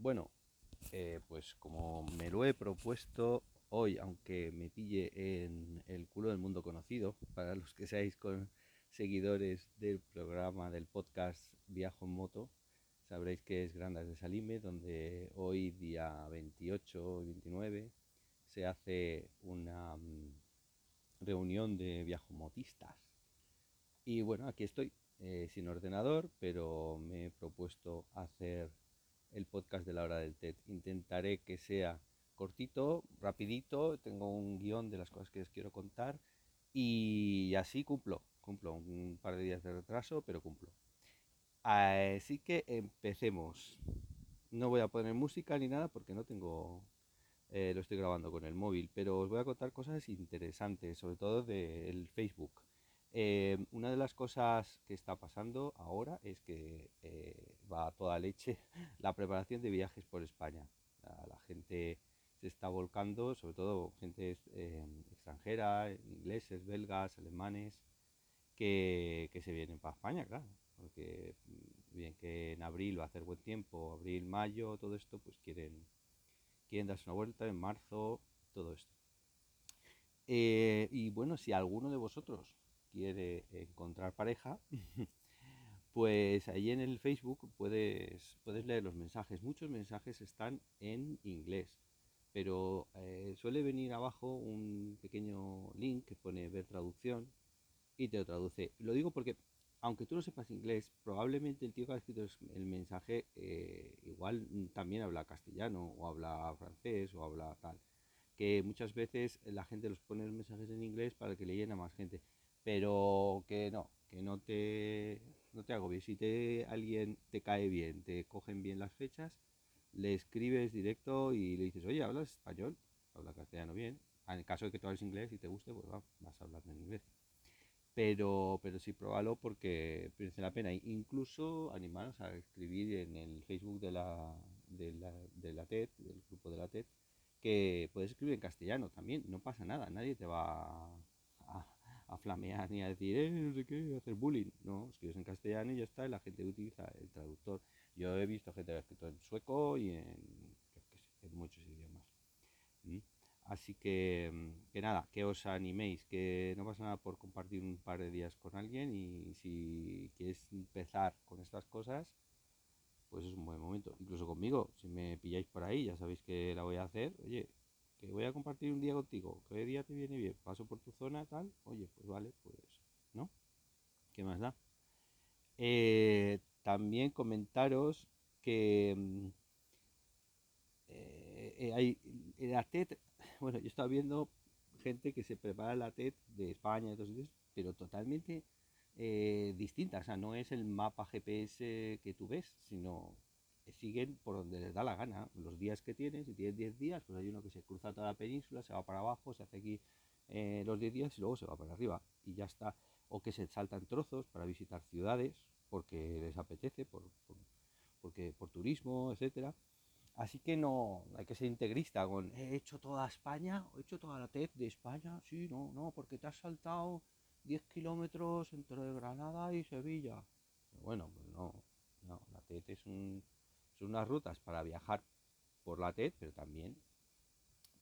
Bueno, eh, pues como me lo he propuesto hoy, aunque me pille en el culo del mundo conocido, para los que seáis seguidores del programa, del podcast Viajo en Moto, sabréis que es Grandas de Salime, donde hoy, día 28 y 29, se hace una mm, reunión de viajomotistas. Y bueno, aquí estoy, eh, sin ordenador, pero me he propuesto hacer el podcast de la hora del TED. Intentaré que sea cortito, rapidito, tengo un guion de las cosas que os quiero contar y así cumplo, cumplo un par de días de retraso, pero cumplo. Así que empecemos. No voy a poner música ni nada porque no tengo, eh, lo estoy grabando con el móvil, pero os voy a contar cosas interesantes, sobre todo del Facebook. Eh, una de las cosas que está pasando ahora es que eh, va a toda leche la preparación de viajes por España. La, gente se está volcando, sobre todo gente eh, extranjera, ingleses, belgas, alemanes, que, se vienen para España, claro. Porque mm, bien que en abril va a hacer buen tiempo, abril, mayo, todo esto, pues quieren, quieren darse una vuelta en marzo, todo esto. y bueno, si alguno de vosotros quiere encontrar pareja, pues ahí en el Facebook puedes, puedes leer los mensajes. Muchos mensajes están en inglés, pero eh, suele venir abajo un pequeño link que pone ver traducción y te lo traduce. Lo digo porque aunque tú no sepas inglés, probablemente el tío que ha escrito el mensaje eh, igual también habla castellano o habla francés o habla tal. Que muchas veces la gente los pone los mensajes en inglés para que le llene a más gente pero que no, que no te, no te agobies. Si te, alguien te cae bien, te cogen bien las fechas, le escribes directo y le dices, oye, ¿hablas español? Habla castellano bien. En el caso de que tú hables inglés y te guste, pues vas a hablar en inglés. Pero, pero sí, pruébalo porque merece la pena. Incluso animaros a escribir en el Facebook de la, de la, de la TED, del grupo de la TED, que puedes escribir en castellano también, no pasa nada, nadie te va a, flamear ni a decir, eh, no sé qué, hacer bullying. No, escribes en castellano y ya está, y la gente utiliza el traductor. Yo he visto gente que ha escrito en sueco y en, muchos idiomas. ¿Mm? Así que, mm, que nada, que os animéis, que no pasa nada por compartir un par de días con alguien y si quieres empezar con estas cosas, pues es un buen momento. Incluso conmigo, si me pilláis por ahí, ya sabéis que la voy a hacer. Oye, que voy a compartir un día contigo, ¿qué día te viene bien? Paso por tu zona, tal, oye, pues vale, pues, ¿no? ¿Qué más da? Eh, también comentaros que mm, eh, eh, hay la TED, bueno, yo estaba viendo gente que se prepara la TED de España y otros sitios, pero totalmente distinta, o sea, no es el mapa GPS que tú ves, sino siguen por donde les da la gana, los días que tienen, si tienes 10 días, pues hay uno que se cruza toda la península, se va para abajo, se hace aquí eh, los 10 días y luego se va para arriba y ya está. O que se saltan trozos para visitar ciudades porque les apetece, por, porque, por turismo, etcétera. Así que no, hay que ser integrista con he hecho toda España, he hecho toda la TED de España, sí, no, no, porque te has saltado 10 kilómetros entre Granada y Sevilla. Bueno, pues no, no, la TED es un, son unas rutas para viajar por la TED, pero también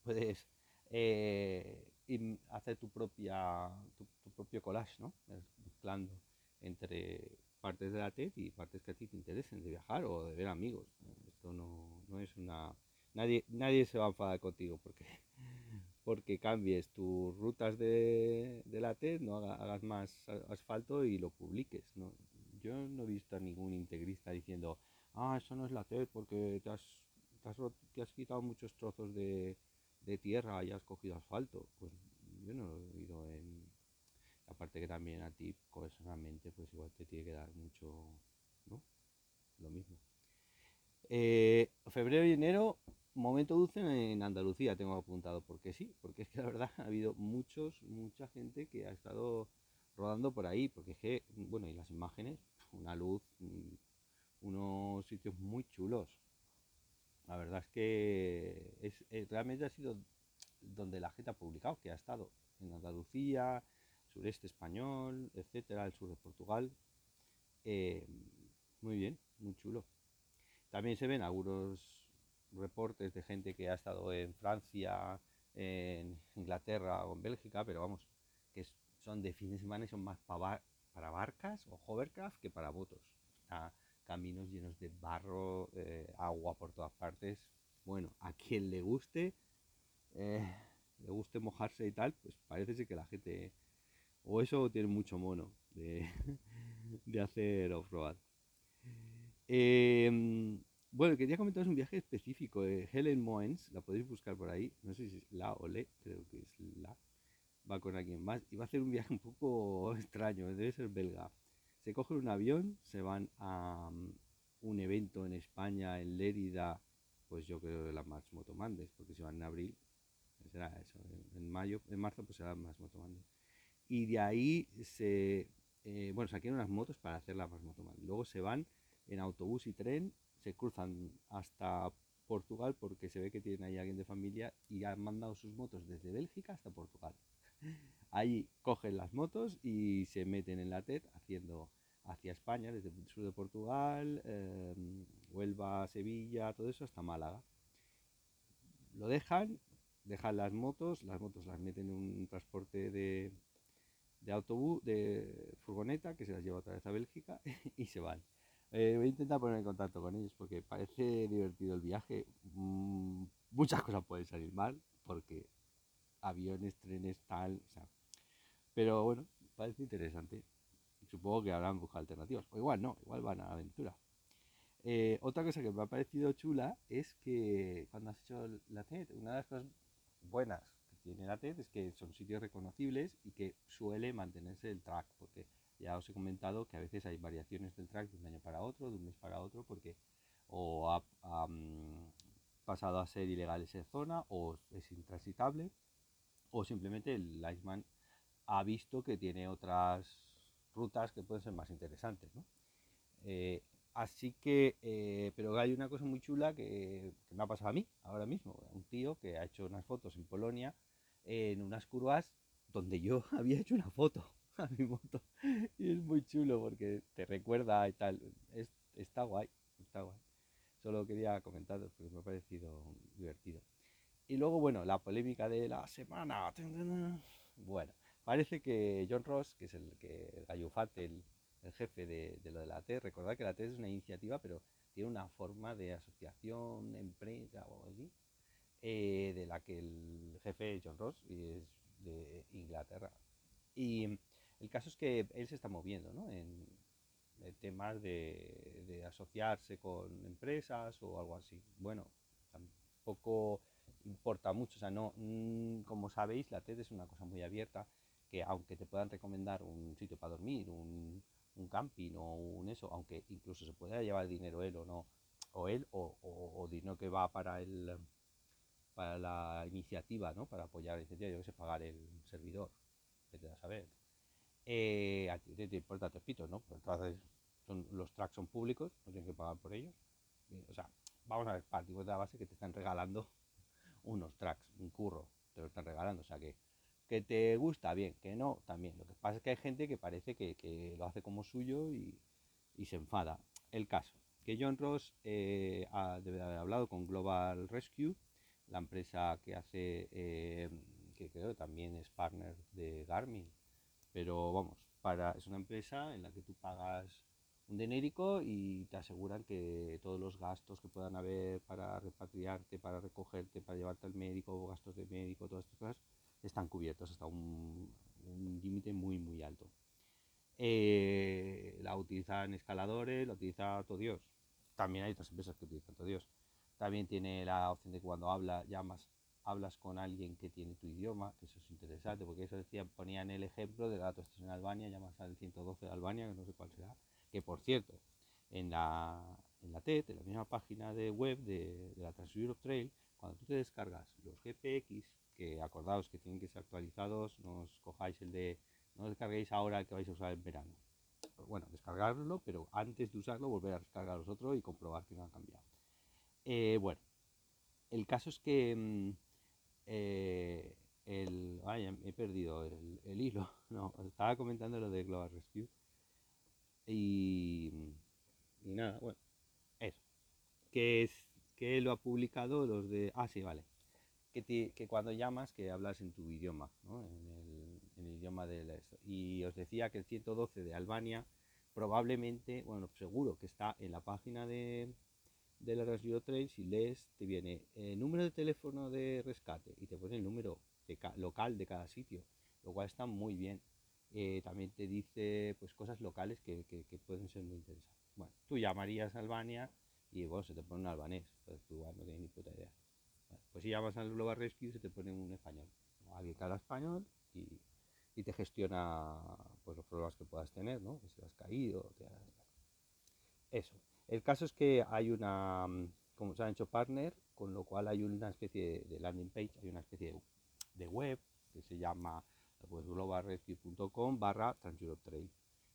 puedes eh, hacer tu propia tu, propio collage, ¿no? Mezclando entre partes de la TED y partes que a ti te interesen de viajar o de ver amigos. Esto no, es una... Nadie, nadie se va a enfadar contigo porque, porque cambies tus rutas de, la TED, no hagas más asfalto y lo publiques. Yo no he visto a ningún integrista diciendo ah, eso no es la TED porque te has, te has, quitado muchos trozos de, tierra y has cogido asfalto. Pues yo no lo he oído en... Aparte que también a ti personalmente pues igual te tiene que dar mucho, ¿no? Lo mismo. Eh, febrero y enero, momento dulce en Andalucía, tengo apuntado, porque sí, porque es que la verdad ha habido muchos, mucha gente que ha estado rodando por ahí, porque es que, bueno, y las imágenes, una luz mm, unos sitios muy chulos. La verdad es que es, eh, realmente ha sido donde la gente ha publicado, que ha estado en Andalucía, sureste español, etcétera, el sur de Portugal. Eh, muy bien, muy chulo. También se ven algunos reportes de gente que ha estado en Francia, en Inglaterra o en Bélgica, pero vamos, que son de fin de semana y son más para, barcas o hovercraft que para motos. Caminos llenos de barro, eh, agua por todas partes. Bueno, a quien le guste, eh, le guste mojarse y tal, pues parece ser que la gente, o eso tiene mucho mono de, hacer off-road. Em, bueno, quería comentaros un viaje específico. de Helen Moens, la podéis buscar por ahí. No sé si es la o le, creo que es la. Va con alguien más. Y va a hacer un viaje un poco extraño, debe ser belga. Se cogen un avión, se van a um, un evento en España, en Lérida, pues yo creo de la March Motomandes, porque si van en abril, será eso. En mayo, en marzo, pues será más Motomandes. Y de ahí se, eh, bueno, saqué unas motos para hacer la March Motomandes. Luego se van en autobús y tren se cruzan hasta Portugal porque se ve que tienen ahí alguien de familia y han mandado sus motos desde Bélgica hasta Portugal. Ahí cogen las motos y se meten en la TED haciendo hacia España, desde el sur de Portugal, em, Huelva, Sevilla, todo eso hasta Málaga. Lo dejan, dejan las motos, las motos las meten en un transporte de, de autobús, de furgoneta que se las lleva otra vez a Bélgica y se van. Eh, voy a intentar poner en contacto con ellos porque parece divertido el viaje. Mm, muchas cosas pueden salir mal porque aviones, trenes, tal. O sea, pero bueno, parece interesante. Supongo que habrán buscado alternativas. O igual no, igual van a aventura. Eh, otra cosa que me ha parecido chula es que cuando has hecho la TED, una de las cosas buenas que tiene la TED es que son sitios reconocibles y que suele mantenerse el track, porque ya os he comentado que a veces hay variaciones del track de un año para otro, de un mes para otro, porque o ha, mm, pasado a ser ilegal esa zona, o es intransitable, o simplemente el Iceman ha visto que tiene otras rutas que pueden ser más interesantes. Eh, así que, eh, pero hay una cosa muy chula que, me ha pasado a mí ahora mismo. Un tío que ha hecho unas fotos en Polonia en unas curvas donde yo había hecho una foto. a mi moto. Y es muy chulo porque te recuerda y tal. Es, está guay, está guay. Solo quería comentaros porque me ha parecido divertido. Y luego, bueno, la polémica de la semana. Bueno, parece que John Ross, que es el que gallufate, el, el jefe de, de, lo de la T, recordad que la T es una iniciativa, pero tiene una forma de asociación, empresa o algo así, eh, de la que el jefe John Ross y es de Inglaterra. Y el caso es que él se está moviendo ¿no? en, temas de, asociarse con empresas o algo así. Bueno, tampoco importa mucho. O sea, no, mm, como sabéis, la TED es una cosa muy abierta que aunque te puedan recomendar un sitio para dormir, un, camping o un eso, aunque incluso se pueda llevar dinero él o no, o él o, dinero que va para el para la iniciativa, ¿no? Para apoyar la iniciativa, yo que sé, pagar el servidor, que te da a saber eh, te, importa, te pito, ¿no? Entonces son, los tracks son públicos, no tienes que pagar por ellos. o sea, vamos a ver, partimos de la base que te están regalando unos tracks, un curro, te lo están regalando, o sea que que te gusta, bien, que no, también. Lo que pasa es que hay gente que parece que, que lo hace como suyo y, y, se enfada. El caso, que John Ross eh, ha, debe haber hablado con Global Rescue, la empresa que hace, eh, que creo también es partner de Garmin, pero vamos, para, es una empresa en la que tú pagas un dinérico y te aseguran que todos los gastos que puedan haber para repatriarte, para recogerte, para llevarte al médico, gastos de médico, todas estas cosas, están cubiertos hasta un, límite muy, muy alto. Eh, la utilizan escaladores, la utiliza todo. También hay otras empresas que utilizan todo. También tiene la opción de cuando habla, llamas hablas con alguien que tiene tu idioma, que eso es interesante, porque eso decía, ponían el ejemplo de datos estás en Albania, llamas al 112 de Albania, que no sé cuál será, que por cierto, en la, en la TED, en la misma página de web de, la Trans Europe Trail, cuando tú te descargas los GPX, que acordaos que tienen que ser actualizados, no os cojáis el de, no descarguéis ahora el que vais a usar en verano. Bueno, descargarlo, pero antes de usarlo volver a descargar los otros y comprobar que no han cambiado. Eh, bueno, el caso es que mm, eh, el, ay, he perdido el, hilo. No, estaba comentando lo de Global Rescue. Y, y nada, bueno, eso. Que es que lo ha publicado los de... Ah, sí, vale. Que, te- que cuando llamas, que hablas en tu idioma, ¿no? En el, idioma de la... Y os decía que el 112 de Albania probablemente, bueno, seguro que está en la página de, de la Rescue Trail, si lees, te viene el número de teléfono de rescate y te pone el número de ca- local de cada sitio, lo cual está muy bien. Eh, también te dice pues cosas locales que, que- pueden ser muy interesantes. Bueno, tú llamarías a Albania y bueno, se te pone un albanés, pues tú no tienes ni puta idea. Si llamas al Global Rescue se te pone un español, alguien que habla español y, te gestiona pues los problemas que puedas tener, ¿no? Que si has caído, te has- eso. El caso es que hay una, como se han hecho partner, con lo cual hay una especie de landing page, hay una especie de, web que se llama pues, globalrescue.com barra Transeurope Trail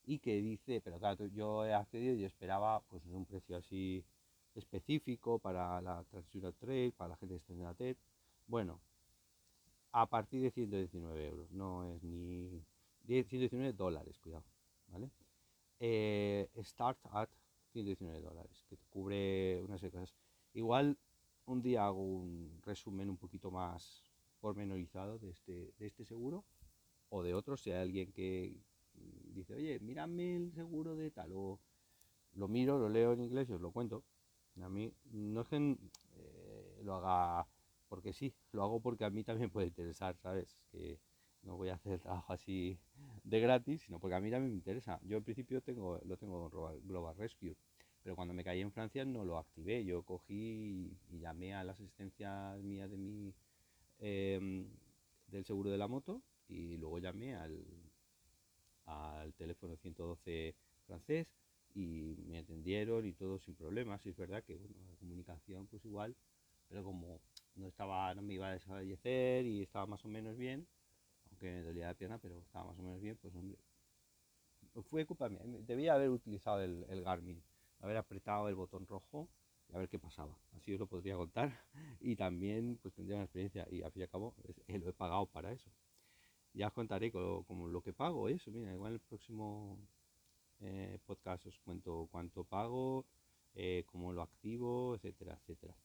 y que dice, pero claro, yo he accedido y esperaba pues un precio así específico para la Transeurope Trail, para la gente que está en la TED. Bueno, a partir de 119 euros, no es ni 10, 119 dólares, cuidado, ¿vale? Eh, start at 119 dólares, que te cubre una serie de cosas. Igual un día hago un resumen un poquito más pormenorizado de este, de este seguro o de otros, si hay alguien que dice, oye, mírame el seguro de tal, o lo miro, lo leo en inglés y os lo cuento. A mí no es que eh, lo haga porque sí, lo hago porque a mí también puede interesar, ¿sabes? Que no voy a hacer trabajo así de gratis, sino porque a mí también me interesa. Yo en principio tengo, lo tengo en Global- Rescue, pero cuando me caí en Francia no lo activé. Yo cogí y, y llamé a las asistencias mías de mi, em, del seguro de la moto y luego llamé al, al teléfono 112 francés y me atendieron y todo sin problemas. Y es verdad que bueno, la comunicación pues igual, pero como no estaba, no me iba a desfallecer y estaba más o menos bien, aunque me dolía la pierna, pero estaba más o menos bien, pues hombre, fue culpa mía. Debía haber utilizado el, Garmin, haber apretado el botón rojo y a ver qué pasaba. Así os lo podría contar y también pues tendría una experiencia y al fin y al cabo es- eh, lo he pagado para eso. Ya os contaré co- como, lo que pago, eso, mira, igual el próximo eh, podcast os cuento cuánto pago, eh, cómo lo activo, etcétera, etcétera.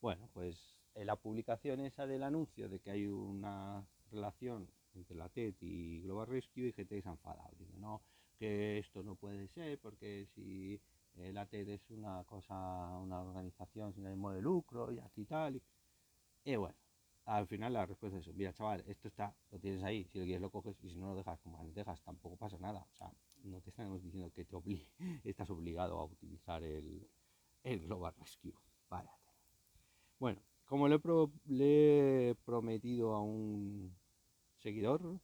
Bueno, pues en la publicación esa del anuncio de que hay una relación entre la TED y Global Rescue y que se ha enfadado. Dice, no, que esto no puede ser porque si eh, la TED es una cosa, una organización sin ánimo de lucro y aquí tal. Y, bueno, al final la respuesta es. Mira, chaval, esto está, lo tienes ahí. Si lo quieres lo coges y si no lo dejas, como lo dejas, tampoco pasa nada. O sea, no te estamos diciendo que te estás obligado a utilizar el, el Global Rescue. Vaya. Bueno, como le he, le he prometido a un seguidor,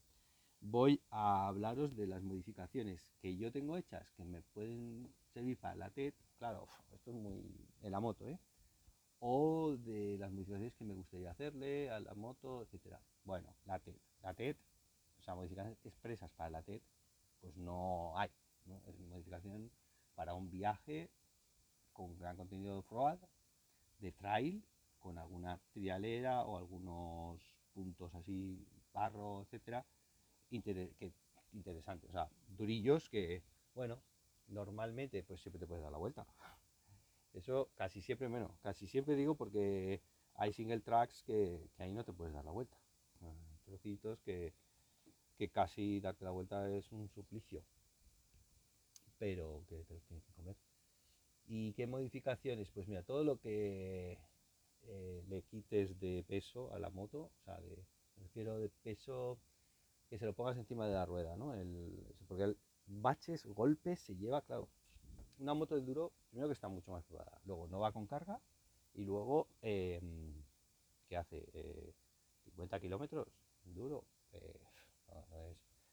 voy a hablaros de las modificaciones que yo tengo hechas que me pueden servir para la TED. Claro, esto es muy en la moto, ¿eh? O de las modificaciones que me gustaría hacerle a la moto, etcétera. Bueno, la TED. La TED, o sea, modificaciones expresas para la TED, pues no hay. ¿no? Es modificación para un viaje con gran contenido de off-road, de trail, con alguna trialera o algunos puntos así, barro, etcétera, inter- que, interesantes, o sea, durillos que, bueno, normalmente pues siempre te puedes dar la vuelta. Eso casi siempre menos, casi siempre digo porque hay single tracks que, ahí no te puedes dar la vuelta. Trocitos que, que casi darte la vuelta es un suplicio, pero que te los tienes que comer. ¿Y qué modificaciones? Pues mira, todo lo que eh, le quites de peso a la moto, o sea, de, me refiero de peso que se lo pongas encima de la rueda, ¿no? Porque el baches, golpes se lleva, claro, una moto de duro, primero que está mucho más probada, luego no va con carga y luego, eh, ¿qué hace? Eh, 50 kilómetros, duro, eh,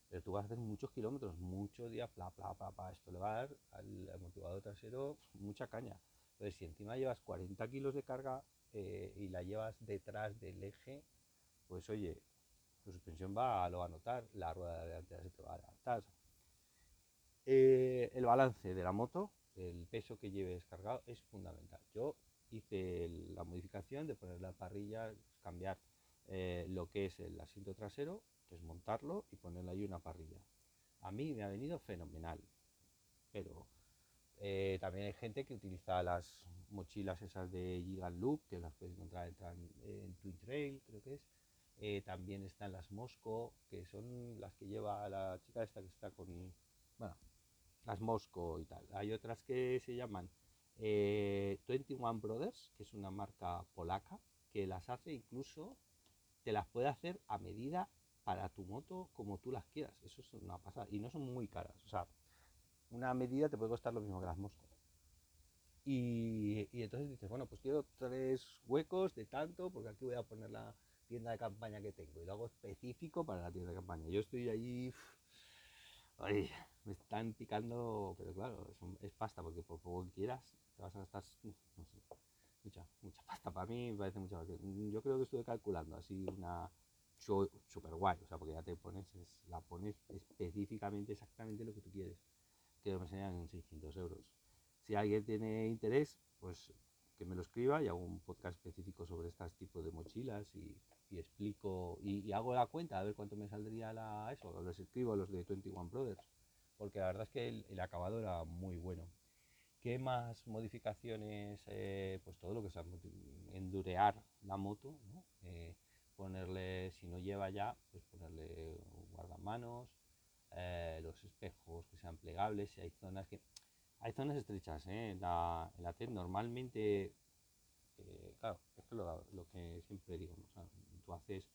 pero tú vas a hacer muchos kilómetros, muchos días, bla, bla, bla, bla, esto le va a dar al amortiguador trasero mucha caña. Entonces, si encima llevas 40 kilos de carga eh, y la llevas detrás del eje, pues oye, tu suspensión va, lo va a notar, la rueda delantera se te va a adelantar. Eh, el balance de la moto, el peso que lleves cargado es fundamental. Yo hice la modificación de poner la parrilla, cambiar eh, lo que es el asiento trasero, desmontarlo y ponerle ahí una parrilla. A mí me ha venido fenomenal, pero Eh, también hay gente que utiliza las mochilas esas de Gigant Loop, que las puedes encontrar en, en Twin Trail, creo que es. Eh, también están las Mosco, que son las que lleva la chica esta que está con, bueno, las Mosco y tal. Hay otras que se llaman eh, 21 Brothers, que es una marca polaca, que las hace incluso, te las puede hacer a medida para tu moto como tú las quieras. Eso es una pasada. Y no son muy caras. O sea, una medida te puede costar lo mismo que las Mosco. Y, y entonces dices, bueno, pues quiero tres huecos de tanto, porque aquí voy a poner la tienda de campaña que tengo y lo hago específico para la tienda de campaña. Yo estoy ay, me están picando, pero claro, es, pasta porque por poco que quieras te vas a gastar, mucha, mucha pasta. Para mí me parece mucha Yo creo que estuve calculando así una super guay, o sea, porque ya te pones, es, la pones específicamente, exactamente lo que tú quieres, que me en 600 euros. Si alguien tiene interés, pues que me lo escriba y hago un podcast específico sobre estos tipos de mochilas y, explico y, hago la cuenta a ver cuánto me saldría la, eso, los escribo los de 21 Brothers, porque la verdad es que el acabado era muy bueno. ¿Qué más modificaciones? Eh, pues todo lo que sea endurear la moto, eh, ponerle, si no lleva ya, pues ponerle guardamanos, eh, los espejos que sean plegables, si hay zonas que hay zonas estrechas en, la, TED. Normalmente, claro, es lo, que siempre digo, o sea, tú haces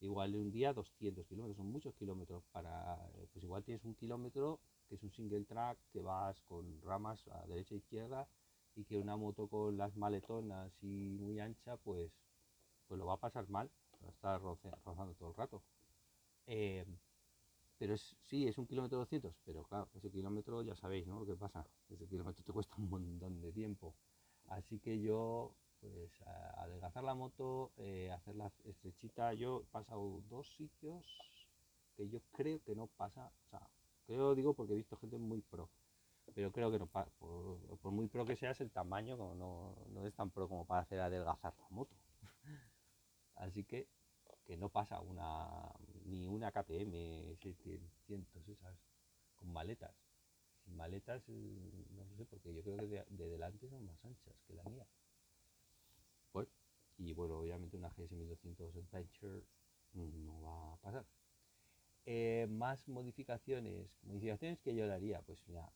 igual un día 200 kilómetros, son muchos kilómetros para, pues igual tienes un kilómetro que es un single track, que vas con ramas a derecha e izquierda y que una moto con las maletonas y muy ancha, pues, pues lo va a pasar mal, va a estar rozando todo el rato. Eh, pero es, sí, es un kilómetro 200, pero claro, ese kilómetro ya sabéis, ¿no? Lo que pasa, ese kilómetro te cuesta un montón de tiempo. Así que yo, pues, adelgazar la moto, eh, hacerla estrechita, yo he pasado dos sitios que yo creo que no pasa, creo, digo, porque he visto gente muy pro, pero creo que no por, por, muy pro que seas, el tamaño no, no es tan pro como para hacer adelgazar la moto. Así que que no pasa una ni una KTM 600 esas con maletas. Sin maletas, eh, no sé, porque yo creo que de, de, delante son más anchas que la mía. Pues, y bueno, obviamente una GS 1200 Adventure no va a pasar. Eh, más modificaciones, modificaciones que yo le haría, pues mira,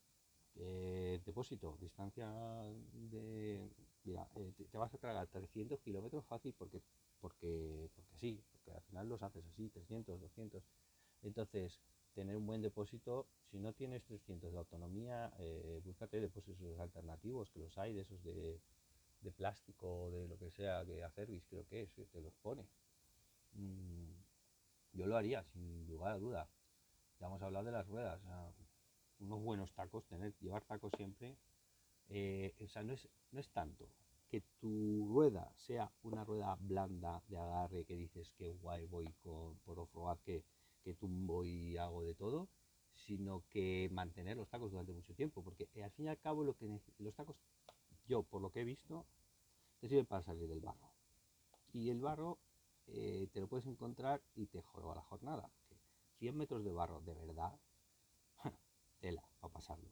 eh, depósito, distancia de, mira, eh, te, vas a tragar 300 kilómetros fácil porque, porque sí, porque al final los haces así, 300, 200. Entonces, tener un buen depósito, si no tienes 300 de autonomía, eh, búscate depósitos alternativos, que los hay, de esos de, de plástico, de lo que sea, que Acervis creo que es, que te los pone. Mm, yo lo haría, sin lugar duda. Ya hemos hablado de las ruedas, unos buenos tacos, tener, llevar tacos siempre, eh, o sea, no es, no es tanto que tu rueda sea una rueda blanda de agarre que dices que guay voy con, por off que, que tumbo y hago de todo, sino que mantener los tacos durante mucho tiempo, porque eh, al fin y al cabo lo que los tacos, yo por lo que he visto, te sirven para salir del barro. Y el barro eh, te lo puedes encontrar y te joroba la jornada. 100 metros de barro, de verdad, tela para pasarlos.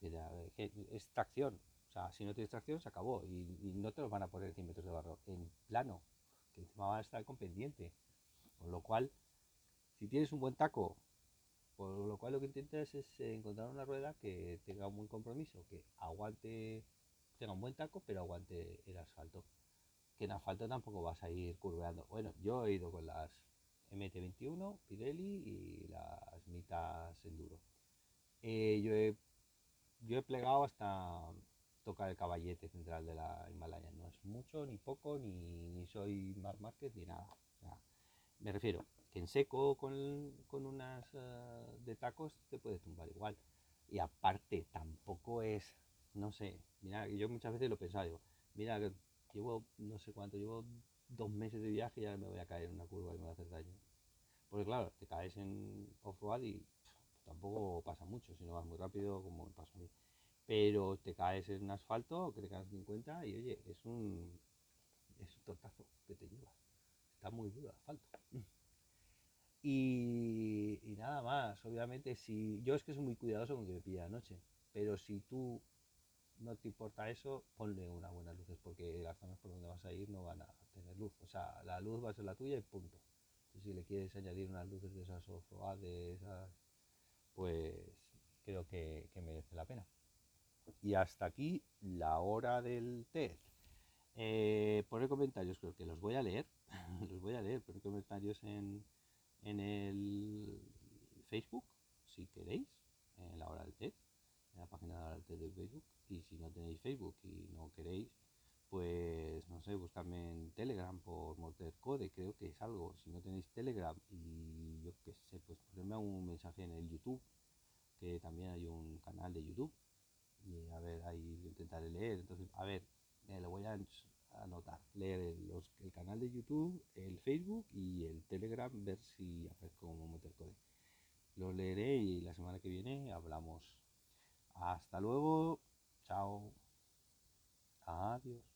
Es tracción, o sea, si no tienes tracción se acabó y, no te los van a poner 100 metros de barro en plano, que encima van a estar con pendiente. Con lo cual, si tienes un buen taco, por lo cual lo que intentas es encontrar una rueda que tenga un buen compromiso, que aguante, tenga un buen taco, pero aguante el asfalto. Que en asfalto tampoco vas a ir curveando. Bueno, yo he ido con las MT21, Pirelli y las mitas Enduro. Eh, yo, he, yo he plegado hasta tocar el caballete central de la Himalaya. No es mucho, ni poco, ni, soy más Márquez, ni nada. O sea, me refiero que en seco con, con unas uh, de tacos te puede tumbar igual. Y aparte, tampoco es, no sé, mira, yo muchas veces lo he pensado, digo, mira, llevo, no sé cuánto, llevo dos meses de viaje y ya me voy a caer en una curva y me va a hacer daño. Porque claro, te caes en off-road y tampoco pasa mucho, si no vas muy rápido como me pasó a mí pero te caes en asfalto, que te caes 50 y oye, es un, es un tortazo que te llevas. Está muy duro el asfalto. Y, nada más, obviamente, si yo es que soy muy cuidadoso con que me pilla la noche, pero si tú no te importa eso, ponle unas buenas luces, porque las zonas por donde vas a ir no van a tener luz. O sea, la luz va a ser la tuya y punto. Si le quieres añadir unas luces de esas off de esas, pues creo que, merece la pena. Y hasta aquí la hora del test. Eh, pone comentarios, creo que los voy a leer. los voy a leer. Pone comentarios en, en el Facebook, si queréis, en la hora del test, en la página de la hora del test de Facebook. Y si no tenéis Facebook y no queréis, pues no sé, buscarme en Telegram por Morter Code, creo que es algo. Si no tenéis Telegram y yo qué sé, pues ponedme un mensaje en el YouTube, que también hay un canal de YouTube. Y a ver, ahí intentaré leer. Entonces, a ver, me lo voy a anotar, leer el, el, canal de YouTube, el Facebook y el Telegram, ver si aparezco como Morter Code. Lo leeré y la semana que viene hablamos. Hasta luego. Chao. Adiós.